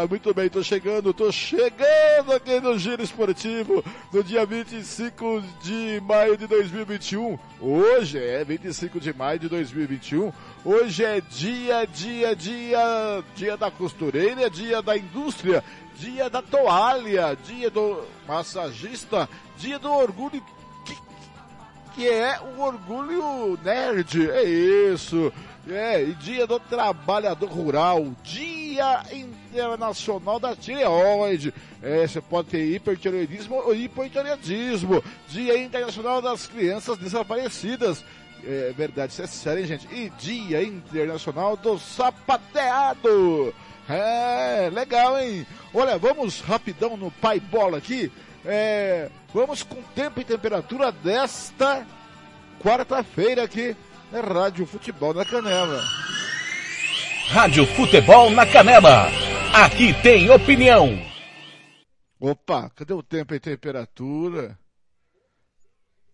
Ah, muito bem, tô chegando, tô chegando aqui no Giro Esportivo no dia 25 de maio de 2021. Hoje é 25 de maio de 2021. Hoje é dia, dia, dia, dia da costureira, dia da indústria, dia da toalha, dia do massagista, dia do orgulho que, que é o orgulho nerd. É isso. É, e dia do trabalhador rural, dia internacional da tireoide. É, você pode ter hipertireoidismo ou hipotireoidismo. Dia internacional das crianças desaparecidas. É verdade, isso é sério, hein, gente? E dia internacional do sapateado. É, legal, hein? Olha, vamos rapidão no pai bola aqui. É, vamos com tempo e temperatura desta quarta-feira aqui é Rádio Futebol na Canela. Rádio Futebol na Canela. Aqui tem opinião. Opa, cadê o tempo e temperatura?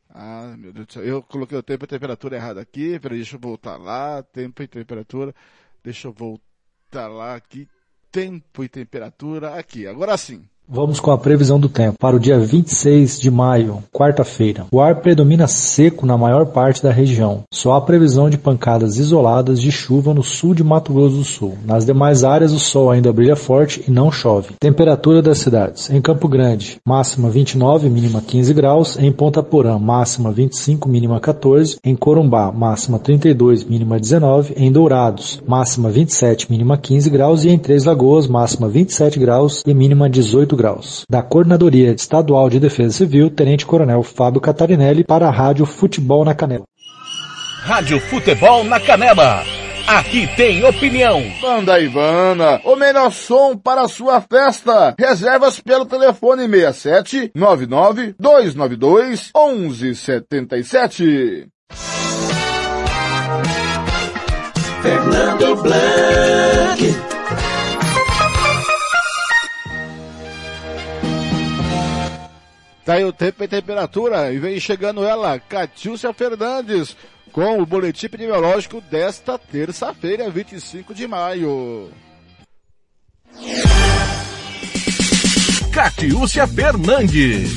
Ah, meu Deus do céu. Eu coloquei o tempo e temperatura errado aqui. Peraí, deixa eu voltar lá. Tempo e temperatura. Deixa eu voltar lá aqui. Tempo e temperatura aqui. Agora sim. Vamos com a previsão do tempo. Para o dia 26 de maio, quarta-feira, o ar predomina seco na maior parte da região. Só há previsão de pancadas isoladas de chuva no sul de Mato Grosso do Sul. Nas demais áreas, o sol ainda brilha forte e não chove. Temperatura das cidades. Em Campo Grande, máxima 29, mínima 15 graus. Em Ponta Porã, máxima 25, mínima 14. Em Corumbá, máxima 32, mínima 19. Em Dourados, máxima 27, mínima 15 graus. E em Três Lagoas, máxima 27 graus e mínima 18 graus. Da Coordenadoria Estadual de Defesa Civil, Tenente Coronel Fábio Catarinelli, para a Rádio Futebol na Canela. Rádio Futebol na Canela. Aqui tem opinião. Banda Ivana, o melhor som para a sua festa. Reservas pelo telefone 67 99 292 1177. Fernando Blanc. Tá aí o tempo e temperatura e vem chegando ela, Catiúcia Fernandes, com o boletim epidemiológico desta terça-feira, 25 de maio. Catiúcia Fernandes.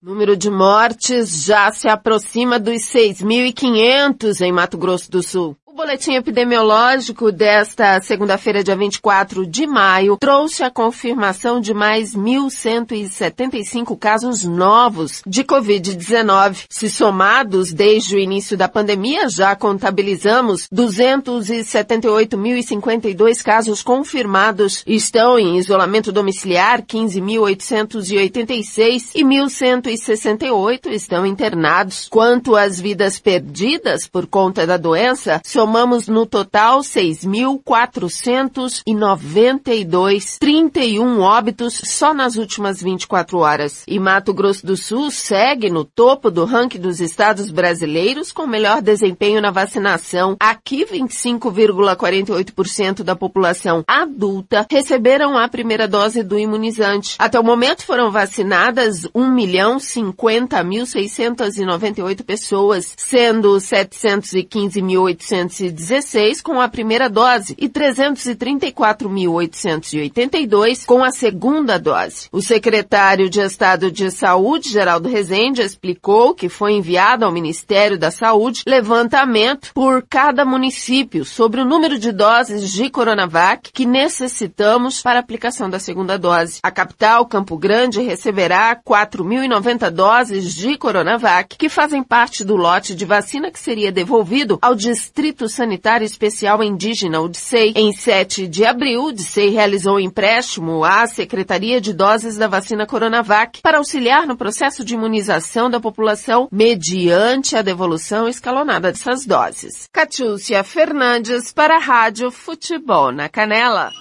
Número de mortes já se aproxima dos 6.500 em Mato Grosso do Sul boletim epidemiológico desta segunda-feira, dia 24 de maio, trouxe a confirmação de mais 1.175 casos novos de Covid-19. Se somados desde o início da pandemia, já contabilizamos 278.052 casos confirmados. Estão em isolamento domiciliar 15.886 e 1.168 estão internados. Quanto às vidas perdidas por conta da doença, somamos no total 6.492, 31 óbitos só nas últimas 24 horas. E Mato Grosso do Sul segue no topo do ranking dos estados brasileiros com melhor desempenho na vacinação. Aqui 25,48% da população adulta receberam a primeira dose do imunizante. Até o momento foram vacinadas 1.050.698 pessoas, sendo 715.800 316 com a primeira dose e 334.882 com a segunda dose. O secretário de Estado de Saúde, Geraldo Rezende, explicou que foi enviado ao Ministério da Saúde levantamento por cada município sobre o número de doses de Coronavac que necessitamos para a aplicação da segunda dose. A capital, Campo Grande, receberá 4.090 doses de Coronavac que fazem parte do lote de vacina que seria devolvido ao Distrito Distrito Sanitário Especial Indígena, o DSEI. Em 7 de abril, o DSEI realizou empréstimo à Secretaria de Doses da Vacina Coronavac para auxiliar no processo de imunização da população mediante a devolução escalonada dessas doses. Catiúcia Fernandes para a Rádio Futebol na Canela.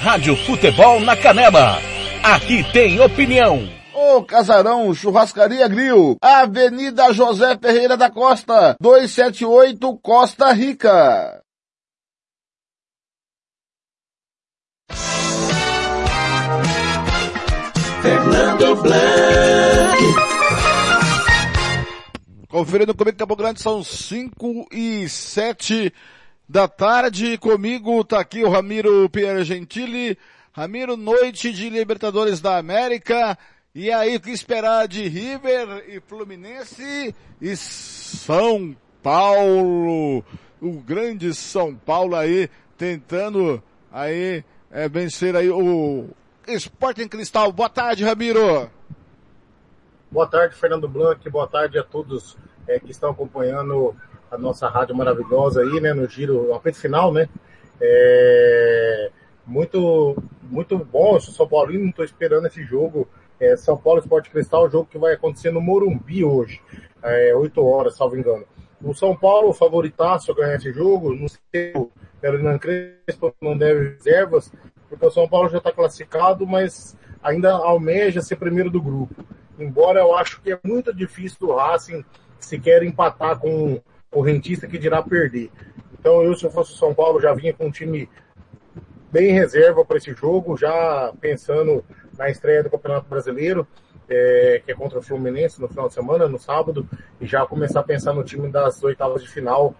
Rádio Futebol na Canela. Aqui tem opinião. O Casarão Churrascaria Grill, Avenida José Ferreira da Costa, 278 Costa Rica. Fernando Blanc. Conferindo comigo Campo Grande, são 5 e 7 da tarde. Comigo tá aqui o Ramiro Pierre Gentili. Ramiro, noite de Libertadores da América. E aí, o que esperar de River e Fluminense e São Paulo? O grande São Paulo aí tentando aí é, vencer aí o Sporting Cristal. Boa tarde, Ramiro. Boa tarde, Fernando Blanc. Boa tarde a todos é, que estão acompanhando a nossa rádio maravilhosa aí, né, no giro, no apito final, né? É, muito, muito bom. Eu sou São Paulino, não estou esperando esse jogo. É, São Paulo Esporte Cristal, o jogo que vai acontecer no Morumbi hoje, é, 8 horas, salvo engano. O São Paulo, favoritaço a ganhar esse jogo, no seu Ferdinand Crespo não deve reservas, porque o São Paulo já está classificado, mas ainda almeja ser primeiro do grupo. Embora eu acho que é muito difícil do Racing sequer empatar com o rentista que dirá perder. Então eu, se eu fosse o São Paulo, já vinha com um time bem reserva para esse jogo, já pensando na estreia do Campeonato Brasileiro, é, que é contra o Fluminense no final de semana, no sábado, e já começar a pensar no time das oitavas de final,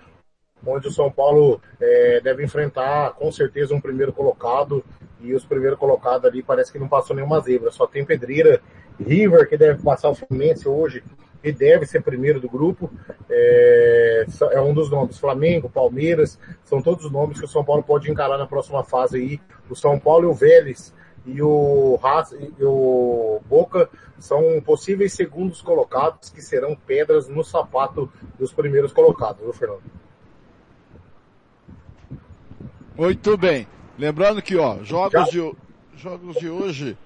onde o São Paulo é, deve enfrentar com certeza um primeiro colocado, e os primeiros colocados ali parece que não passou nenhuma zebra, só tem Pedreira, River, que deve passar o Fluminense hoje, e deve ser primeiro do grupo. É, é, um dos nomes. Flamengo, Palmeiras, são todos os nomes que o São Paulo pode encarar na próxima fase aí. O São Paulo e o Vélez e o, e o Boca são possíveis segundos colocados que serão pedras no sapato dos primeiros colocados, viu, Fernando? Muito bem. Lembrando que, ó, jogos, de, jogos de hoje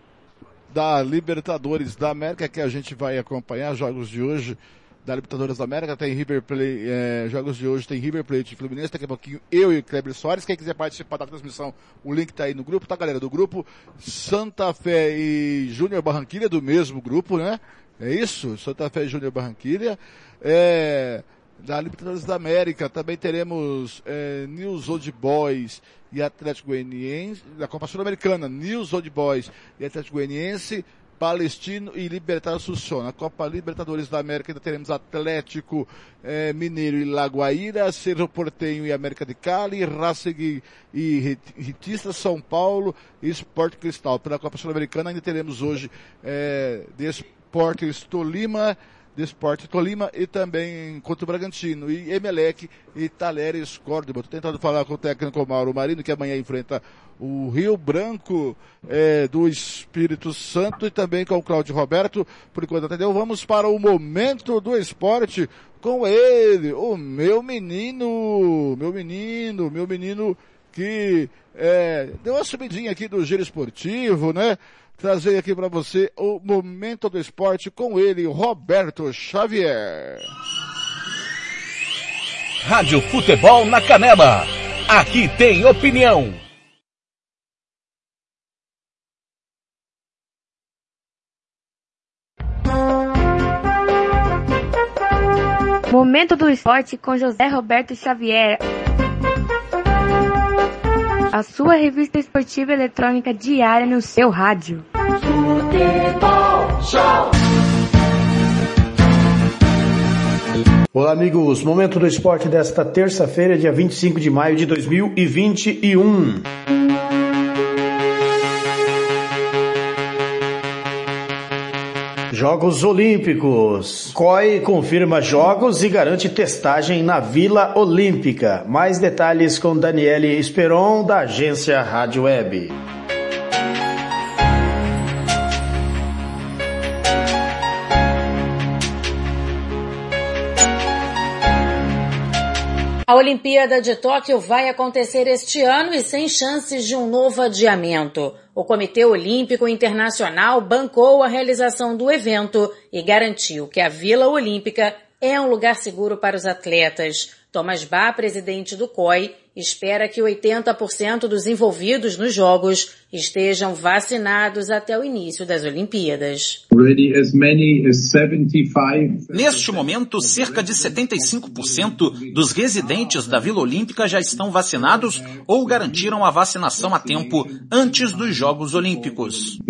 da Libertadores da América que a gente vai acompanhar, jogos de hoje da Libertadores da América, tem River Plate, é, jogos de hoje tem River Plate e Fluminense, daqui a pouquinho eu e Kleber Soares, quem quiser participar da transmissão, o link tá aí no grupo, tá galera, do grupo Santa Fé e Júnior Barranquilha, do mesmo grupo, né? É isso? Santa Fé e Júnior Barranquilha. É, da Libertadores da América também teremos é, News Old Boys e Atlético Goianiense, da Copa Sul-Americana, News Old Boys e Atlético Goianiense, Palestino e Libertar Assunção. Na Copa Libertadores da América ainda teremos Atlético eh, Mineiro e Lagoaíra, Cerro Portenho e América de Cali, Racing e Ritista, São Paulo e Sport Cristal. Pela Copa Sul-Americana ainda teremos hoje eh, Desportes Tolima, Desporte Tolima e também contra o Bragantino. E Emelec e Talheres Córdoba. Estou tentando falar com o técnico Mauro Marino, que amanhã enfrenta o Rio Branco é, do Espírito Santo e também com o Cláudio Roberto. Por enquanto, entendeu? Vamos para o momento do esporte com ele, o meu menino, meu menino, meu menino que é, deu uma subidinha aqui do giro esportivo, né? Trazer aqui para você o momento do esporte com ele, Roberto Xavier. Rádio Futebol na Canela. Aqui tem opinião. Momento do esporte com José Roberto Xavier a sua revista esportiva eletrônica diária no seu rádio. Olá, amigos. Momento do esporte desta terça-feira, dia 25 de maio de 2021. Jogos Olímpicos. COI confirma jogos e garante testagem na Vila Olímpica. Mais detalhes com Daniele Esperon, da agência Rádio Web. A Olimpíada de Tóquio vai acontecer este ano e sem chances de um novo adiamento. O Comitê Olímpico Internacional bancou a realização do evento e garantiu que a Vila Olímpica é um lugar seguro para os atletas. Thomas Bach, presidente do COI, espera que 80% dos envolvidos nos Jogos estejam vacinados até o início das Olimpíadas. Neste momento, cerca de 75% dos residentes da Vila Olímpica já estão vacinados ou garantiram a vacinação a tempo antes dos Jogos Olímpicos.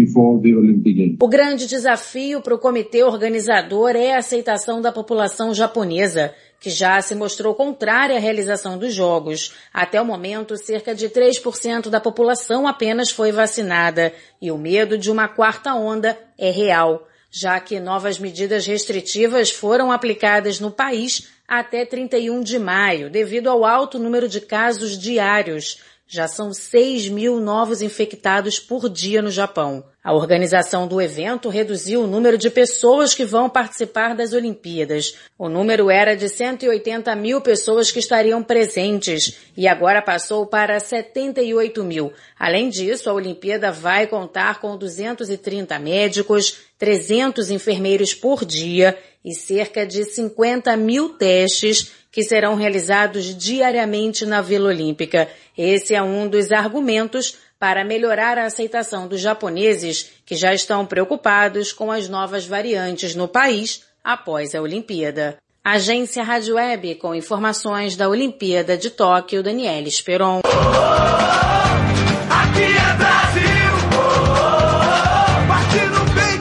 O grande desafio para o comitê organizador é a aceitação da população japonesa que já se mostrou contrária à realização dos jogos. Até o momento, cerca de 3% da população apenas foi vacinada e o medo de uma quarta onda é real, já que novas medidas restritivas foram aplicadas no país até 31 de maio, devido ao alto número de casos diários. Já são 6 mil novos infectados por dia no Japão. A organização do evento reduziu o número de pessoas que vão participar das Olimpíadas. O número era de 180 mil pessoas que estariam presentes e agora passou para 78 mil. Além disso, a Olimpíada vai contar com 230 médicos, 300 enfermeiros por dia e cerca de 50 mil testes que serão realizados diariamente na Vila Olímpica. Esse é um dos argumentos para melhorar a aceitação dos japoneses que já estão preocupados com as novas variantes no país após a Olimpíada. Agência Rádio Web com informações da Olimpíada de Tóquio, Daniela Esperon.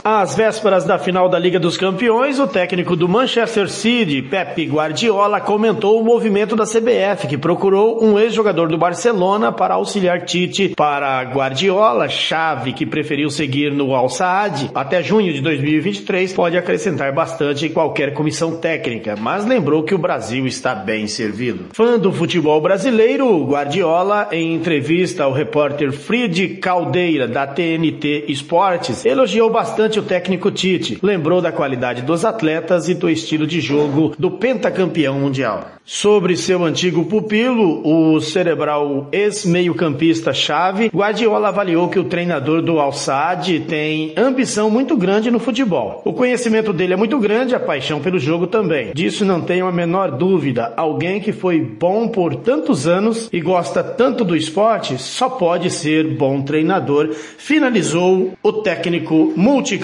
Às vésperas da final da Liga dos Campeões, o técnico do Manchester City, Pep Guardiola, comentou o movimento da CBF, que procurou um ex-jogador do Barcelona para auxiliar Tite. Para Guardiola, chave que preferiu seguir no Al Saad até junho de 2023 pode acrescentar bastante em qualquer comissão técnica, mas lembrou que o Brasil está bem servido. Fã do futebol brasileiro, Guardiola, em entrevista ao repórter Fried Caldeira da TNT Esportes, elogiou bastante o técnico Tite. Lembrou da qualidade dos atletas e do estilo de jogo do pentacampeão mundial. Sobre seu antigo pupilo, o cerebral ex-meio-campista chave, Guardiola avaliou que o treinador do Al Sadd tem ambição muito grande no futebol. O conhecimento dele é muito grande, a paixão pelo jogo também. Disso não tenho a menor dúvida. Alguém que foi bom por tantos anos e gosta tanto do esporte só pode ser bom treinador, finalizou o técnico multicampeão.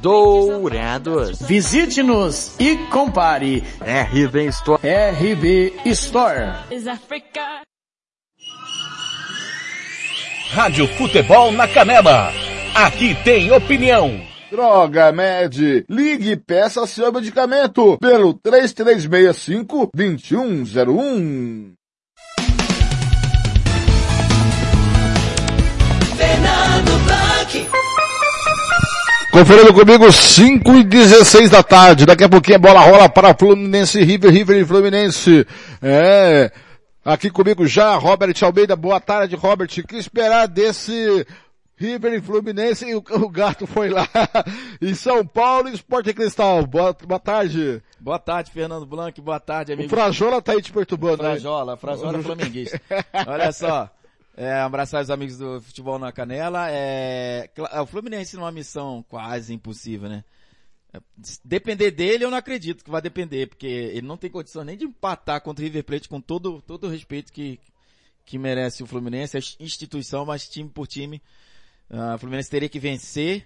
Dourados. Visite-nos e compare. RB Store. RB Store. Rádio Futebol na Canela. Aqui tem opinião. Droga Med, ligue e peça seu medicamento pelo 3365 2101. Conferindo comigo 5 e 16 da tarde. Daqui a pouquinho a bola rola para Fluminense River, River e Fluminense. É. Aqui comigo já, Robert Almeida. Boa tarde, Robert. O que esperar desse River e Fluminense? E o, o gato foi lá. em São Paulo e Esporte Cristal. Boa, boa tarde. Boa tarde, Fernando Blanc. Boa tarde, amigo. O Frajola tá aí te perturbando, né? Frajola, Frajola é flamenguista. Olha só. É, abraçar os amigos do Futebol na Canela. É, o Fluminense numa missão quase impossível, né? Depender dele, eu não acredito que vai depender, porque ele não tem condição nem de empatar contra o River Plate com todo, todo o respeito que, que merece o Fluminense, a instituição, mas time por time. Uh, o Fluminense teria que vencer.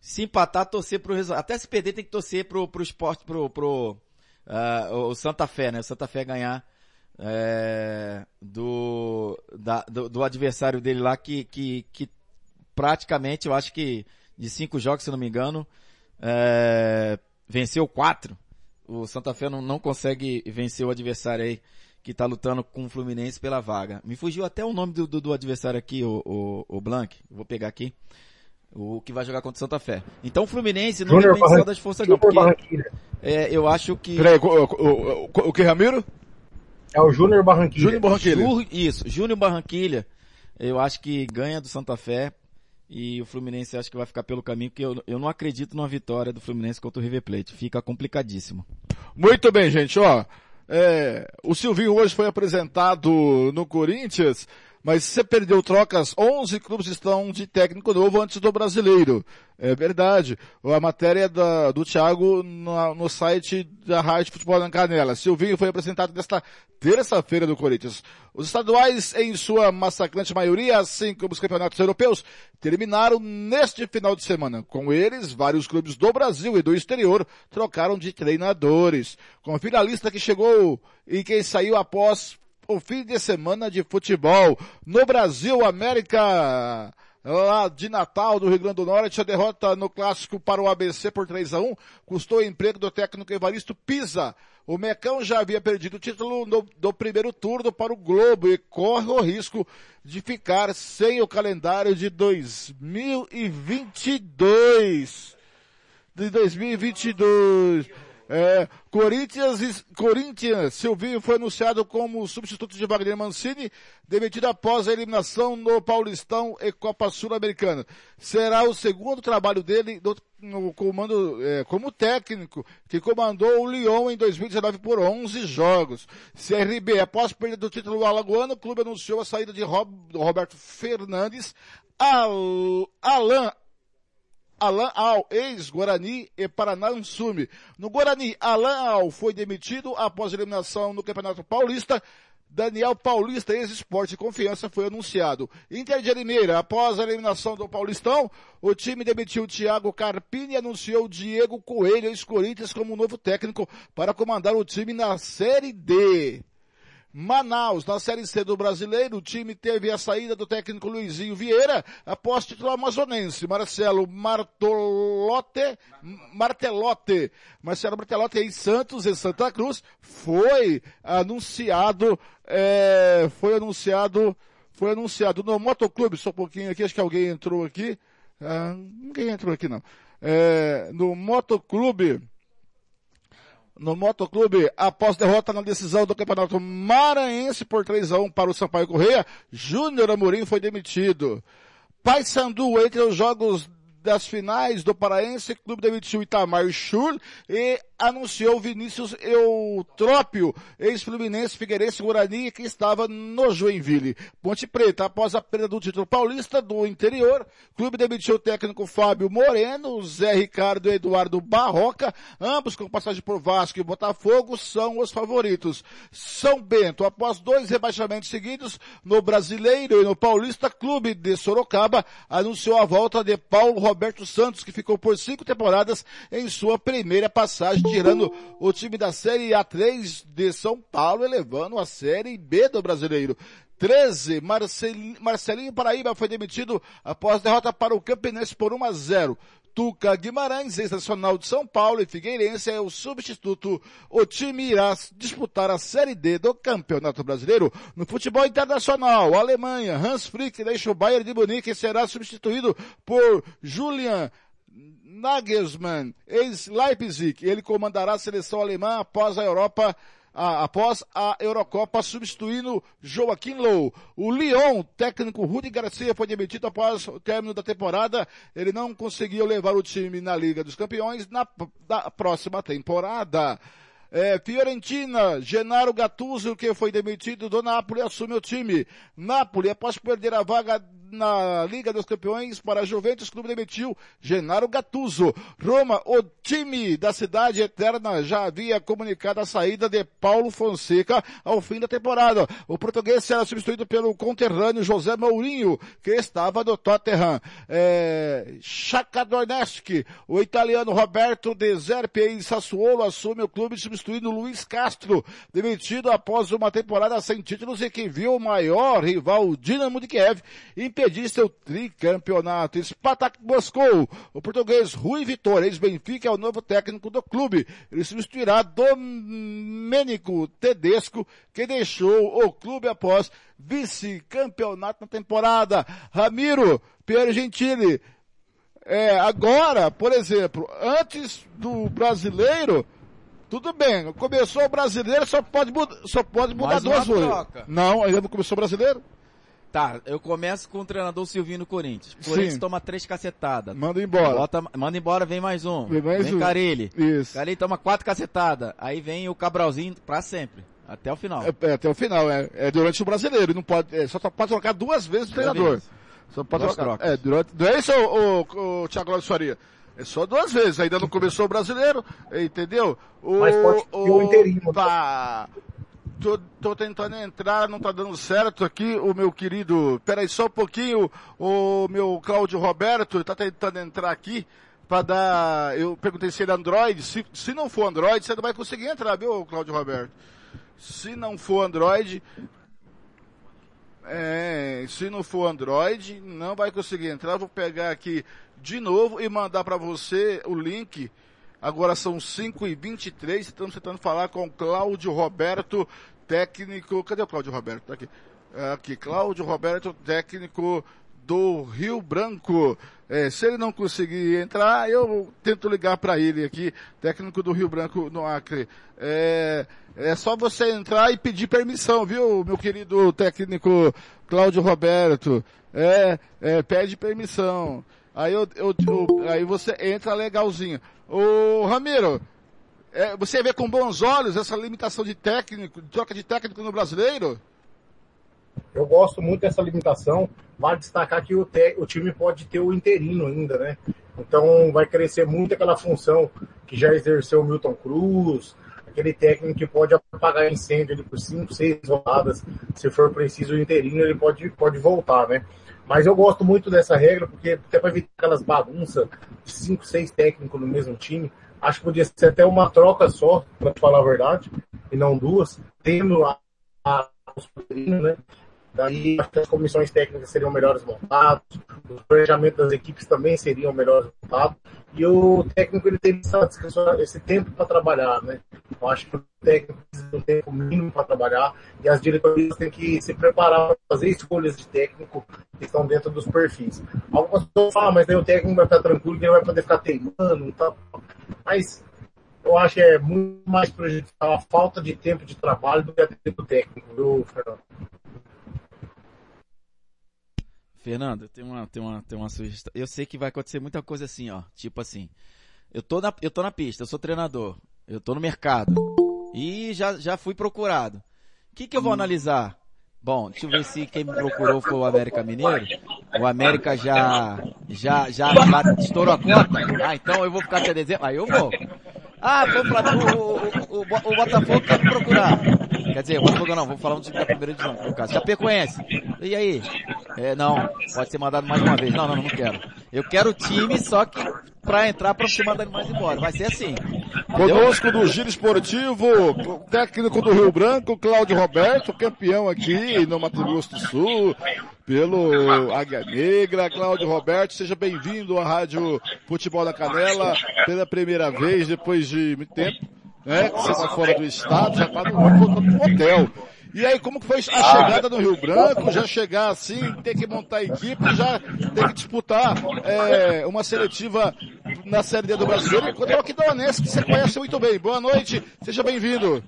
Se empatar, torcer pro resultado. Até se perder, tem que torcer pro, pro esporte, pro, pro uh, o Santa Fé, né? O Santa Fé ganhar é, do, da, do, do, adversário dele lá que, que, que praticamente, eu acho que de cinco jogos, se não me engano, é, venceu quatro. O Santa Fé não, não consegue vencer o adversário aí que tá lutando com o Fluminense pela vaga. Me fugiu até o nome do, do, do adversário aqui, o, o, o Blanc. Vou pegar aqui. O que vai jogar contra o Santa Fé. Então o Fluminense não Junior depende só das forças não, porque é, eu acho que... Peraí, o, o, o, o que, Ramiro? É o Júnior Barranquilha. Júnior Barranquilha. Ju, isso, Júnior Barranquilha. Eu acho que ganha do Santa Fé e o Fluminense acho que vai ficar pelo caminho, porque eu, eu não acredito numa vitória do Fluminense contra o River Plate. Fica complicadíssimo. Muito bem, gente, ó. É, o Silvinho hoje foi apresentado no Corinthians. Mas você perdeu trocas, 11 clubes estão de técnico novo antes do brasileiro. É verdade. A matéria da, do Thiago no, no site da Rádio Futebol na Canela. Silvinho foi apresentado nesta terça-feira do Corinthians. Os estaduais, em sua massacrante maioria, assim como os campeonatos europeus, terminaram neste final de semana. Com eles, vários clubes do Brasil e do exterior trocaram de treinadores. Confira a lista que chegou e quem saiu após o fim de semana de futebol. No Brasil, América lá de Natal, do Rio Grande do Norte, a derrota no clássico para o ABC por 3 a 1 custou o emprego do técnico Evaristo Pisa. O Mecão já havia perdido o título no, do primeiro turno para o Globo e corre o risco de ficar sem o calendário de 2022. De 2022. É, Corinthians, Corinthians, Silvinho foi anunciado como substituto de Wagner Mancini, demitido após a eliminação no Paulistão e Copa Sul-Americana. Será o segundo trabalho dele no, comando, é, como técnico, que comandou o Lyon em 2019 por 11 jogos. CRB, após perder do título alagoano, o clube anunciou a saída de Rob, Roberto Fernandes, Al, Alan Alan Al, ex-Guarani e Paraná. No Guarani, Alan Al foi demitido após eliminação no Campeonato Paulista. Daniel Paulista, ex-esporte confiança, foi anunciado. Inter de Limeira, após a eliminação do Paulistão, o time demitiu Thiago Carpini e anunciou Diego Coelho, ex-Corinthians, como novo técnico para comandar o time na Série D. Manaus, na Série C do Brasileiro, o time teve a saída do técnico Luizinho Vieira após título amazonense. Marcelo Martolote, Martelote, Marcelo Martelote em Santos, em Santa Cruz, foi anunciado, é, foi anunciado, foi anunciado no Motoclube, só um pouquinho aqui, acho que alguém entrou aqui, ah, ninguém entrou aqui não. É, no Motoclube, no Motoclube, após derrota na decisão do Campeonato Maranhense por 3 a 1 para o Sampaio Correia, Júnior Amorim foi demitido. Paysandu, entre os jogos das finais do Paraense, clube demitiu Itamar Schur e anunciou Vinícius Eutrópio, ex-fluminense Figueirense Guarani, que estava no Joinville. Ponte Preta, após a perda do título paulista do interior, clube demitiu o técnico Fábio Moreno, Zé Ricardo e Eduardo Barroca, ambos com passagem por Vasco e Botafogo, são os favoritos. São Bento, após dois rebaixamentos seguidos no Brasileiro e no Paulista, clube de Sorocaba anunciou a volta de Paulo Roberto Santos, que ficou por cinco temporadas em sua primeira passagem tirando o time da Série A3 de São Paulo, elevando a Série B do Brasileiro. 13, Marcelinho, Marcelinho Paraíba foi demitido após derrota para o Campinense por 1 a 0. Tuca Guimarães, ex-nacional de São Paulo e Figueirense, é o substituto. O time irá disputar a Série D do Campeonato Brasileiro. No futebol internacional, a Alemanha, Hans Flick deixa o Bayern de Munique e será substituído por Julian Nagelsmann, ex-Leipzig. Ele comandará a seleção alemã após a Europa após a Eurocopa, substituindo Joaquim Low. O Lyon, técnico Rudi Garcia, foi demitido após o término da temporada. Ele não conseguiu levar o time na Liga dos Campeões na, na próxima temporada. É, Fiorentina, Genaro Gattuso, que foi demitido do Napoli, assume o time. Napoli, após perder a vaga na Liga dos Campeões para Juventus, clube demitiu Genaro Gattuso. Roma, o time da cidade eterna já havia comunicado a saída de Paulo Fonseca ao fim da temporada. O português será substituído pelo conterrâneo José Mourinho, que estava no Tottenham. É, Donetsk, o italiano Roberto De Zerpi em Sassuolo assume o clube substituindo Luiz Castro, demitido após uma temporada sem títulos e que viu o maior rival, Dinamo de Kiev, impedir seu tricampeonato. Spartak Moscou, o português Rui Vitória, ex-Benfica, é o novo técnico do clube. Ele substituirá Domênico Tedesco, que deixou o clube após vice-campeonato na temporada. Ramiro Pierre Gentili, é, agora, por exemplo, antes do brasileiro, tudo bem, começou o brasileiro, só pode, só pode mudar duas vezes. Não, ainda não começou o brasileiro? Tá, eu começo com o treinador Silvinho no Corinthians. O Corinthians Sim. toma três cacetadas. Manda embora. Bota, manda embora, vem mais um. Vem mais um. Carilli. Isso. Carilli toma quatro cacetadas. Aí vem o Cabralzinho pra sempre. Até o final. É, é, até o final, é, é durante o brasileiro. Não pode, é, só pode trocar duas vezes o treinador. vezes. Só pode Duas trocar. trocas. É, durante, não é isso, o, o, o Thiago Lopes Faria? É só duas vezes, ainda não começou o brasileiro, entendeu? O, Mas pode ter o interino. Pá, tô, tô tentando entrar, não tá dando certo aqui, o meu querido, peraí só um pouquinho, o meu Cláudio Roberto tá tentando entrar aqui para dar, eu perguntei se ele é Android, se, se não for Android, você não vai conseguir entrar, viu, Cláudio Roberto? Se não for Android, é, se não for Android, não vai conseguir entrar. Vou pegar aqui de novo e mandar para você o link. Agora são 5 e 23 estamos tentando falar com Cláudio Roberto, técnico. Cadê o Cláudio Roberto? Tá aqui. Aqui, Cláudio Roberto, técnico do Rio Branco. É, se ele não conseguir entrar, eu tento ligar para ele aqui, técnico do Rio Branco no Acre. É, é só você entrar e pedir permissão, viu, meu querido técnico Cláudio Roberto? É, é pede permissão. Aí eu, eu, eu- aí você entra legalzinho. Ô Ramiro, é, você vê com bons olhos essa limitação de técnico, troca de técnico no brasileiro? Eu gosto muito dessa limitação. Vale destacar que o, te- o time pode ter o interino ainda, né? Então vai crescer muito aquela função que já exerceu o Milton Cruz, aquele técnico que pode apagar incêndio ali por 5, 6 rodadas. Se for preciso o interino, ele pode, pode voltar, né? Mas eu gosto muito dessa regra, porque até para evitar aquelas bagunças de 5, 6 técnicos no mesmo time, acho que podia ser até uma troca só, para falar a verdade, e não duas, tendo a, a, né? Daí acho que as comissões técnicas seriam melhores montadas, os planejamentos das equipes também seriam melhores montados, e o técnico ele tem esse tempo para trabalhar, né? Eu acho que o técnico precisa de um tempo mínimo para trabalhar, e as diretorias têm que se preparar para fazer escolhas de técnico que estão dentro dos perfis. Algumas pessoas falam, "Ah, mas daí o técnico vai ficar tranquilo que ele vai poder ficar teimando, tá? mas eu acho que é muito mais prejudicial a falta de tempo de trabalho do que a tempo técnico, viu, Fernando? Fernando, tem uma, tem uma, tem uma sugestão. Eu sei que vai acontecer muita coisa assim, ó. Tipo assim, eu tô na, eu tô na pista, eu sou treinador, eu tô no mercado e já, já fui procurado. O que que eu vou analisar? Bom, deixa eu ver se quem me procurou foi o América Mineiro. O América já, já, já bate- estourou a conta. Ah, então eu vou ficar até dezembro. Aí eu vou. Ah, foi o, o, o, o Botafogo quer me procurar. Quer dizer, o Botafogo não, vou falar um time da primeira divisão, no caso. Chapecoense. E aí? É, não, pode ser mandado mais uma vez. Não, não, não quero. Eu quero o time, só que pra entrar pra ser mandado mais embora. Vai ser assim. Conosco do Giro Esportivo, técnico do Rio Branco, Cláudio Roberto, campeão aqui no Mato Grosso do Sul, pelo Águia Negra. Cláudio Roberto, seja bem-vindo à Rádio Futebol da Canela, pela primeira vez, depois de muito tempo, né? Você está fora do estado, já está no hotel. E aí, como que foi a chegada no Rio Branco? Já chegar assim, ter que montar equipe, já ter que disputar é, uma seletiva na Série D do Brasileiro contra o Aquidauanense, que você conhece muito bem. Boa noite, seja bem-vindo.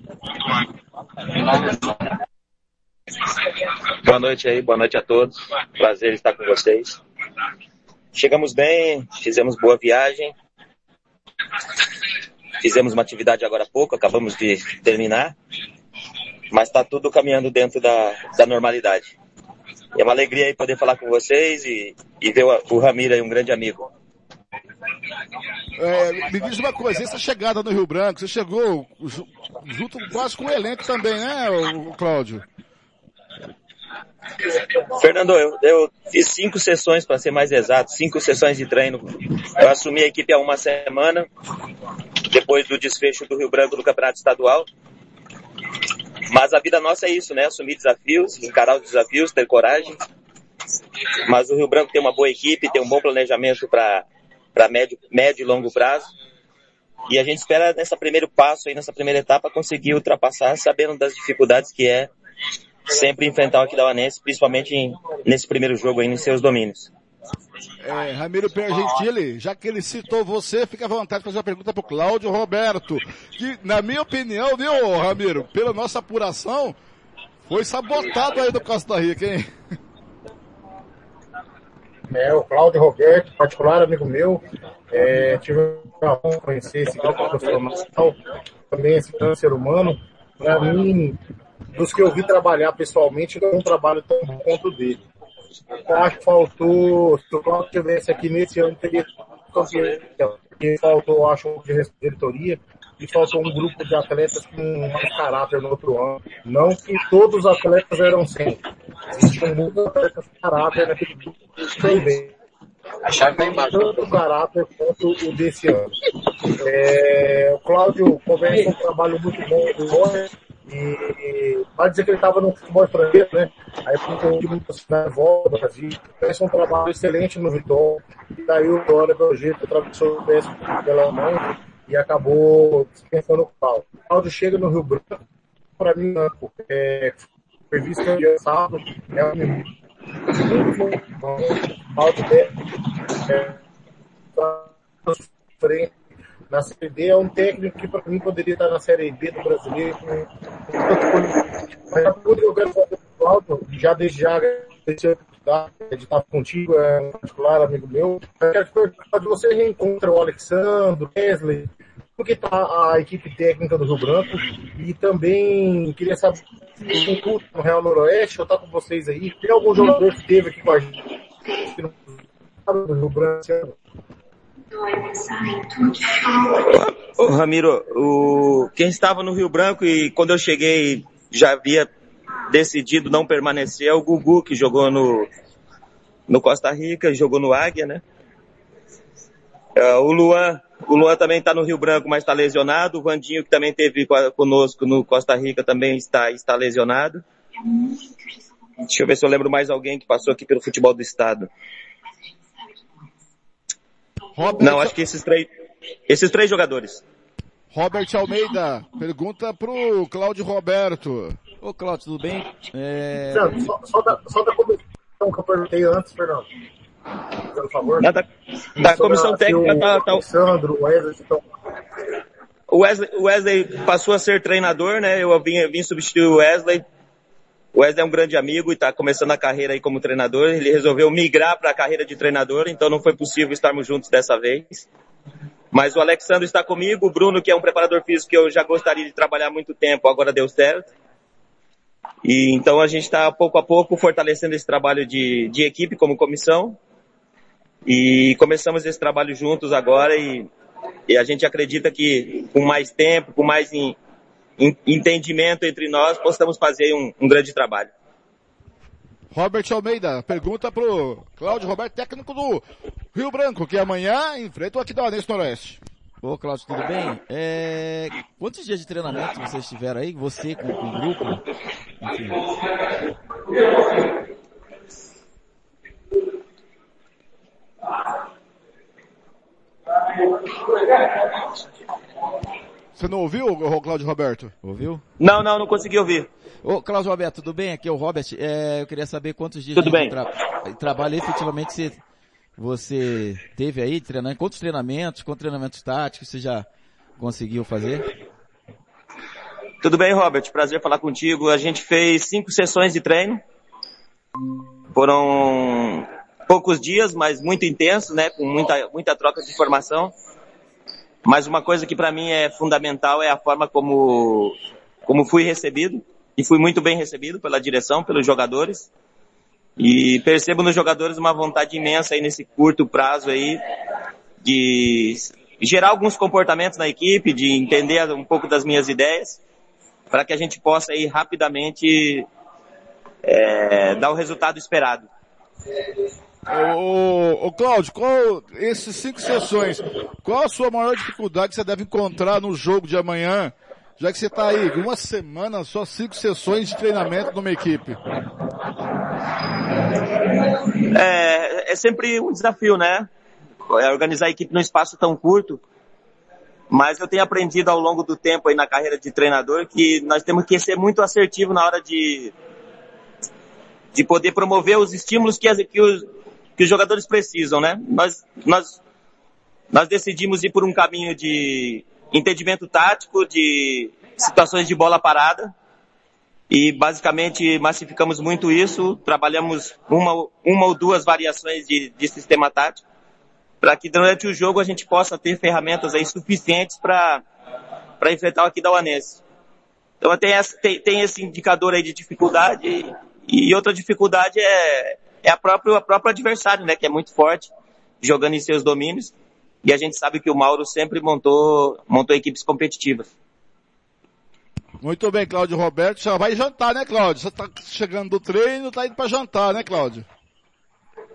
Boa noite aí, boa noite a todos. Prazer estar com vocês. Chegamos bem, fizemos boa viagem. Fizemos uma atividade agora há pouco, acabamos de terminar. Mas está tudo caminhando dentro da, da normalidade. E é uma alegria aí poder falar com vocês e, e ver o, o Ramiro aí, um grande amigo. É, me diz uma coisa, essa chegada no Rio Branco, você chegou ju- junto quase com o elenco também, né, Cláudio? Fernando, eu, eu fiz cinco sessões, para ser mais exato, cinco sessões de treino. Eu assumi a equipe há uma semana, depois do desfecho do Rio Branco do Campeonato Estadual. Mas a vida nossa é isso, né? Assumir desafios, encarar os desafios, ter coragem. Mas o Rio Branco tem uma boa equipe, tem um bom planejamento para médio, médio e longo prazo. E a gente espera nessa primeiro passo aí, nessa primeira etapa, conseguir ultrapassar, sabendo das dificuldades que é sempre enfrentar o Aquidauanense, principalmente nesse primeiro jogo aí, nos seus domínios. É, Ramiro Pergentili, já que ele citou você, fica à vontade de fazer uma pergunta pro Cláudio Roberto, que na minha opinião, viu, Ramiro, pela nossa apuração, foi sabotado aí do Costa Rica, hein? É, o Cláudio Roberto, particular amigo meu, é, tive a honra de conhecer esse grande profissional, também esse ser humano, para mim, dos que eu vi trabalhar pessoalmente, não é um trabalho tão bom quanto o dele. Eu acho que faltou, se o Cláudio tivesse aqui nesse ano, teria. Porque faltou, acho, de diretoria e faltou um grupo de atletas com mais caráter no outro ano. Não que todos os atletas eram sempre. Existiam muitos atletas com caráter naquele grupo também. A chave tá embaixo. Tanto o caráter quanto o desse ano. É, o Cláudio começa um trabalho muito bom do Roger e pode dizer que ele estava no futebol estrangeiro, né? Aí de muita cidade volta do Brasil. Fez um trabalho excelente no Vitória. E daí o Dória, pelo jeito, atravessou o péssimo pela mão e acabou dispensando o Cláudio. O Cláudio chega no Rio Branco, para mim, é, serviço que sábado, é um bom. Cláudio é, é, frente na Série D, é um técnico que para mim poderia estar na Série B do brasileiro. Mas a pergunta que eu quero para o Cláudio, já desde já agradecer de estar contigo, é um particular amigo meu. Eu quero perguntar de você reencontra o Alexandre, Wesley, como que está a equipe técnica do Rio Branco e também queria saber se tem culto no Real Noroeste, eu estou com vocês aí. Tem algum jogador que teve aqui com a gente no Rio Branco? Ô, Ramiro, o, quem estava no Rio Branco e quando eu cheguei já havia decidido não permanecer é o Gugu, que jogou no, no Costa Rica, jogou no Águia, né? É, o Luan, o Luan também está no Rio Branco, mas está lesionado. O Vandinho, que também teve conosco no Costa Rica, também está, está lesionado. Deixa eu ver se eu lembro mais alguém que passou aqui pelo futebol do estado. Robert... Não, acho que esses três, esses três jogadores. Robert Almeida, pergunta pro Cláudio Roberto. Ô Cláudio, tudo bem? É... Só, só, da, só da comissão que eu perguntei antes, Fernando. Por favor. Da, da comissão técnica tá, tá... Sandro, Wesley, então... O Wesley, o Wesley passou a ser treinador, né? Eu vim, vim substituir o Wesley. O Wesley é um grande amigo e está começando a carreira aí como treinador. Ele resolveu migrar para a carreira de treinador, então não foi possível estarmos juntos dessa vez. Mas o Alexandre está comigo, o Bruno, que é um preparador físico que eu já gostaria de trabalhar há muito tempo, agora deu certo. E então a gente está pouco a pouco fortalecendo esse trabalho de, de equipe como comissão. E começamos esse trabalho juntos agora e, e a gente acredita que com mais tempo, com mais in, entendimento entre nós, possamos fazer um, um grande trabalho. Robert Almeida, pergunta pro Cláudio Roberto, técnico do Rio Branco, que amanhã enfrenta o Aquidauanense Noroeste. Ô, Cláudio, tudo bem? É... Quantos dias de treinamento vocês tiveram aí? Você com, com o grupo? Enfim. Você não ouviu, o Cláudio Roberto? Ouviu? Não, não, não consegui ouvir. Ô, Cláudio Roberto, tudo bem? Aqui é o Robert. É, eu queria saber quantos dias tudo de bem. Tra trabalho efetivamente você, você teve aí, treinando. Quantos treinamentos, quantos treinamentos táticos você já conseguiu fazer? Tudo bem, Robert? Prazer falar contigo. A gente fez cinco sessões de treino. Foram poucos dias, mas muito intensos, né? Com muita, muita troca de informação. Mas uma coisa que para mim é fundamental é a forma como, como fui recebido. E fui muito bem recebido pela direção, pelos jogadores. E percebo nos jogadores uma vontade imensa aí nesse curto prazo aí de gerar alguns comportamentos na equipe, de entender um pouco das minhas ideias, para que a gente possa aí rapidamente é, dar o resultado esperado. Ô, ô Cláudio, qual, esses cinco sessões, qual a sua maior dificuldade que você deve encontrar no jogo de amanhã, já que você está aí uma semana, só cinco sessões de treinamento numa equipe? É, é sempre um desafio, né? É organizar a equipe num espaço tão curto. Mas eu tenho aprendido ao longo do tempo aí na carreira de treinador que nós temos que ser muito assertivo na hora de, de poder promover os estímulos que, as, que, os, que os jogadores precisam, né? Nós, nós, nós decidimos ir por um caminho de entendimento tático, de situações de bola parada, e basicamente massificamos muito isso, trabalhamos uma, uma ou duas variações de, de sistema tático, para que durante o jogo a gente possa ter ferramentas aí suficientes para enfrentar o Aquidauanense. Então tem, essa, tem, tem esse indicador aí de dificuldade e, e outra dificuldade é, é a própria, a própria adversário, né? Que é muito forte, jogando em seus domínios. E a gente sabe que o Mauro sempre montou, montou equipes competitivas. Muito bem, Cláudio Roberto. Já vai jantar, né, Cláudio? Você tá chegando do treino, tá indo para jantar, né, Cláudio?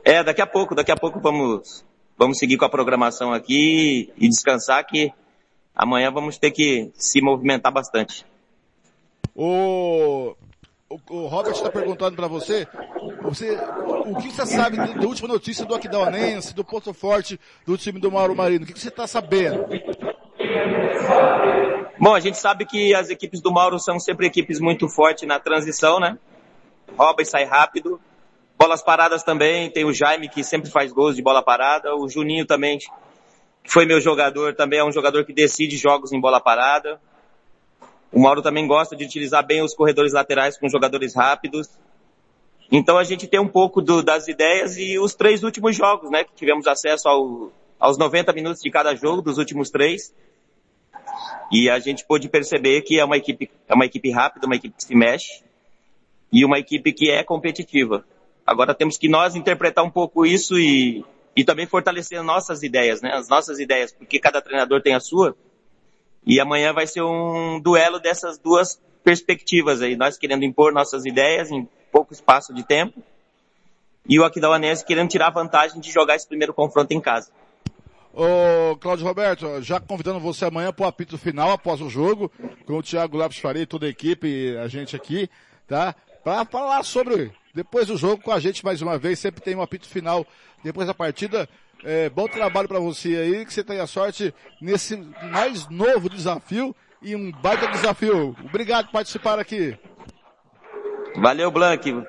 É, daqui a pouco, daqui a pouco vamos, vamos seguir com a programação aqui e descansar que amanhã vamos ter que se movimentar bastante. O, o, o Robert está perguntando para você, você, o que você sabe da última notícia do Aquidauanense, do Porto Forte, do time do Mauro Marino? O que você está sabendo? Bom, a gente sabe que as equipes do Mauro são sempre equipes muito fortes na transição, né? Rouba e sai rápido. Bolas paradas também, tem o Jaime que sempre faz gols de bola parada, o Juninho também, que foi meu jogador, também é um jogador que decide jogos em bola parada. O Mauro também gosta de utilizar bem os corredores laterais com jogadores rápidos. Então a gente tem um pouco do, das ideias e os três últimos jogos, né? Que tivemos acesso ao, aos 90 minutos de cada jogo, dos últimos três. E a gente pôde perceber que é uma equipe, é uma equipe rápida, uma equipe que se mexe e uma equipe que é competitiva. Agora temos que nós interpretar um pouco isso e, e também fortalecer nossas ideias, né? As nossas ideias, porque cada treinador tem a sua. E amanhã vai ser um duelo dessas duas perspectivas aí. Nós querendo impor nossas ideias em pouco espaço de tempo. E o Aquidauanense querendo tirar vantagem de jogar esse primeiro confronto em casa. Ô, Cláudio Roberto, já convidando você amanhã para o apito final após o jogo, com o Thiago Lopes Faria e toda a equipe, a gente aqui, tá? Para falar sobre, depois do jogo com a gente mais uma vez, sempre tem um apito final depois da partida. É, bom trabalho para você aí, que você tenha sorte nesse mais novo desafio e um baita desafio. Obrigado por participar aqui. Valeu, Blank.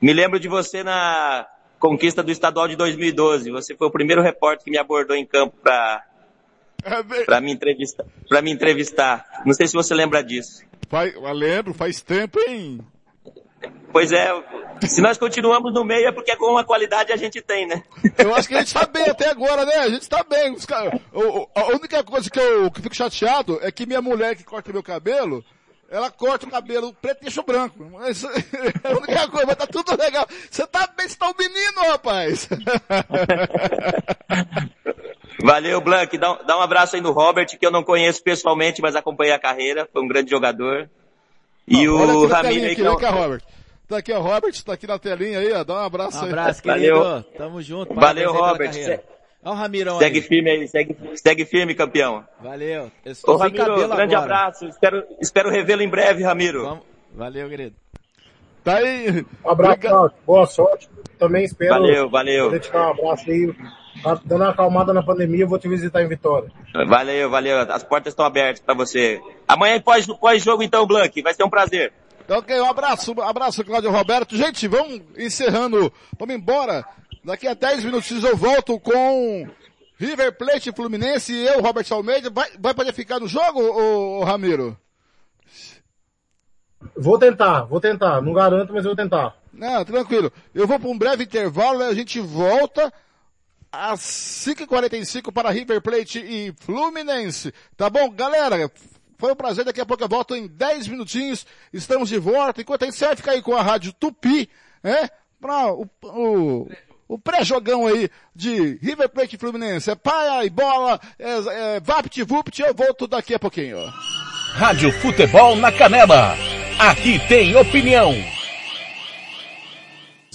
Me lembro de você na conquista do estadual de 2012. Você foi o primeiro repórter que me abordou em campo para para me entrevistar, para me entrevistar. Não sei se você lembra disso. Faz, lembro, faz tempo, hein? Pois é, se nós continuamos no meio é porque é com a qualidade a gente tem, né? Eu acho que a gente tá bem até agora, né? A gente tá bem. Os cara, a única coisa que eu que fico chateado é que minha mulher que corta meu cabelo, ela corta o cabelo preto e deixa o branco. Mas, é a única coisa, mas tá tudo legal. Você tá bem, você tá um menino, rapaz. Valeu, Blank. Dá, dá um abraço aí no Robert, que eu não conheço pessoalmente, mas acompanhei a carreira. Foi um grande jogador. E o Ramiro aí que... Aqui, Robert. Tá aqui o Robert, tá aqui na telinha aí, ó. Dá um abraço um aí. abraço, querido. Valeu. Tamo junto. Valeu, Robert. Olha o Ramirão segue aí. firme aí, segue, segue firme, campeão. Valeu. Ô, Ramiro, grande agora. abraço. Espero, espero revê-lo em breve, Ramiro. Vamos. Valeu, querido. Tá aí. Um abraço, Cláudio. Boa sorte. Também espero. Valeu, valeu. Poder te dar um abraço aí. Tá dando uma acalmada na pandemia, eu vou te visitar em Vitória. Valeu, valeu. As portas estão abertas para você. Amanhã pós, pós-jogo então, Blank. Vai ser um prazer. Ok, um abraço, um abraço, Cláudio Roberto. Gente, vamos encerrando. Vamos embora. Daqui a 10 minutos eu volto com River Plate Fluminense e eu, Robert Almeida. Vai, vai poder ficar no jogo, ô, ô, Ramiro? Vou tentar, vou tentar. Não garanto, mas eu vou tentar. Não, tranquilo. Eu vou para um breve intervalo e a gente volta às 5h45 para River Plate e Fluminense. Tá bom, galera? Foi um prazer, daqui a pouco eu volto em 10 minutinhos. Estamos de volta. Enquanto aí, você vai ficar aí com a Rádio Tupi, né? Pra o, o, o pré-jogão aí de River Plate e Fluminense. É paia e bola, é, é vapt-vupt, eu volto daqui a pouquinho. Rádio Futebol na Canela. Aqui tem opinião.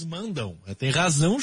Mandam, tem razão.